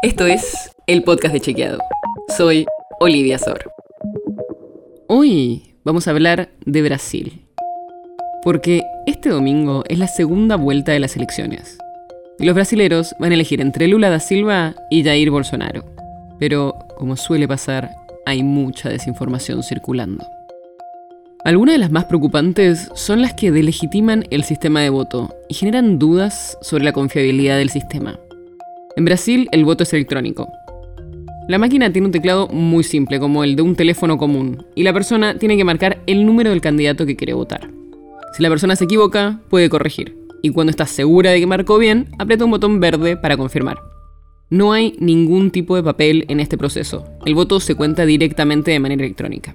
Esto es el podcast de Chequeado. Soy Olivia Sor. Hoy vamos a hablar de Brasil. Porque este domingo es la segunda vuelta de las elecciones. Los brasileros van a elegir entre Lula da Silva y Jair Bolsonaro. Pero, como suele pasar, hay mucha desinformación circulando. Algunas de las más preocupantes son las que delegitiman el sistema de voto y generan dudas sobre la confiabilidad del sistema. En Brasil el voto es electrónico. La máquina tiene un teclado muy simple, como el de un teléfono común, y la persona tiene que marcar el número del candidato que quiere votar. Si la persona se equivoca, puede corregir, y cuando está segura de que marcó bien, aprieta un botón verde para confirmar. No hay ningún tipo de papel en este proceso. El voto se cuenta directamente de manera electrónica.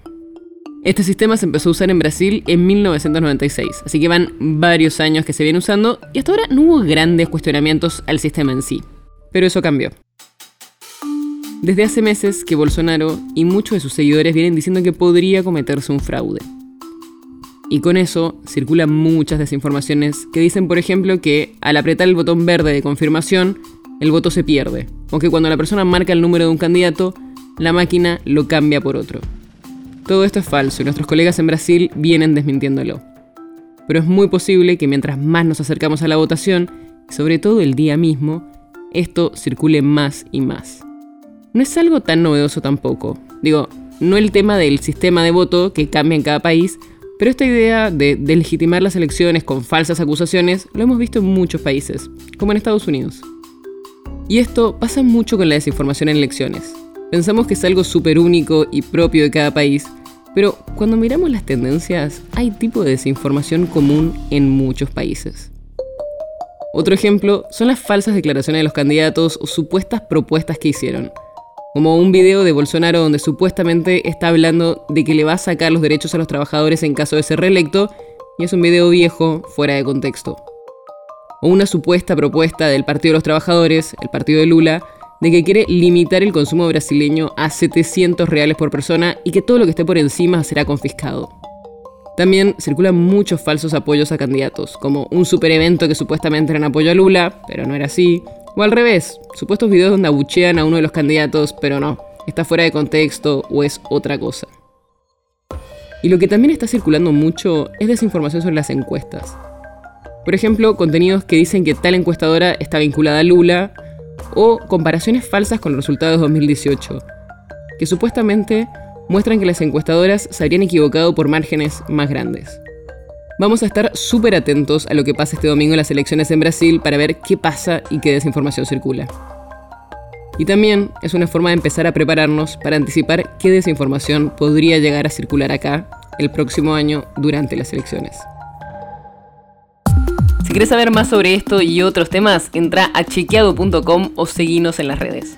Este sistema se empezó a usar en Brasil en 1996, así que van varios años que se viene usando y hasta ahora no hubo grandes cuestionamientos al sistema en sí. Pero eso cambió. Desde hace meses que Bolsonaro y muchos de sus seguidores vienen diciendo que podría cometerse un fraude. Y con eso circulan muchas desinformaciones que dicen, por ejemplo, que al apretar el botón verde de confirmación, el voto se pierde, o que cuando la persona marca el número de un candidato, la máquina lo cambia por otro. Todo esto es falso y nuestros colegas en Brasil vienen desmintiéndolo. Pero es muy posible que mientras más nos acercamos a la votación, sobre todo el día mismo, esto circule más y más. No es algo tan novedoso tampoco. Digo, no el tema del sistema de voto que cambia en cada país, pero esta idea de legitimar las elecciones con falsas acusaciones lo hemos visto en muchos países, como en Estados Unidos. Y esto pasa mucho con la desinformación en elecciones. Pensamos que es algo súper único y propio de cada país, pero cuando miramos las tendencias, hay tipo de desinformación común en muchos países. Otro ejemplo son las falsas declaraciones de los candidatos o supuestas propuestas que hicieron. Como un video de Bolsonaro donde supuestamente está hablando de que le va a sacar los derechos a los trabajadores en caso de ser reelecto, y es un video viejo, fuera de contexto. O una supuesta propuesta del Partido de los Trabajadores, el partido de Lula, de que quiere limitar el consumo brasileño a 700 reales por persona y que todo lo que esté por encima será confiscado. También circulan muchos falsos apoyos a candidatos, como un super evento que supuestamente era en apoyo a Lula, pero no era así, o al revés, supuestos videos donde abuchean a uno de los candidatos, pero no, está fuera de contexto o es otra cosa. Y lo que también está circulando mucho es desinformación sobre las encuestas. Por ejemplo, contenidos que dicen que tal encuestadora está vinculada a Lula o comparaciones falsas con los resultados de 2018, que supuestamente muestran que las encuestadoras se habrían equivocado por márgenes más grandes. Vamos a estar súper atentos a lo que pasa este domingo en las elecciones en Brasil para ver qué pasa y qué desinformación circula. Y también es una forma de empezar a prepararnos para anticipar qué desinformación podría llegar a circular acá el próximo año durante las elecciones. Si quieres saber más sobre esto y otros temas, entra a chequeado.com o seguinos en las redes.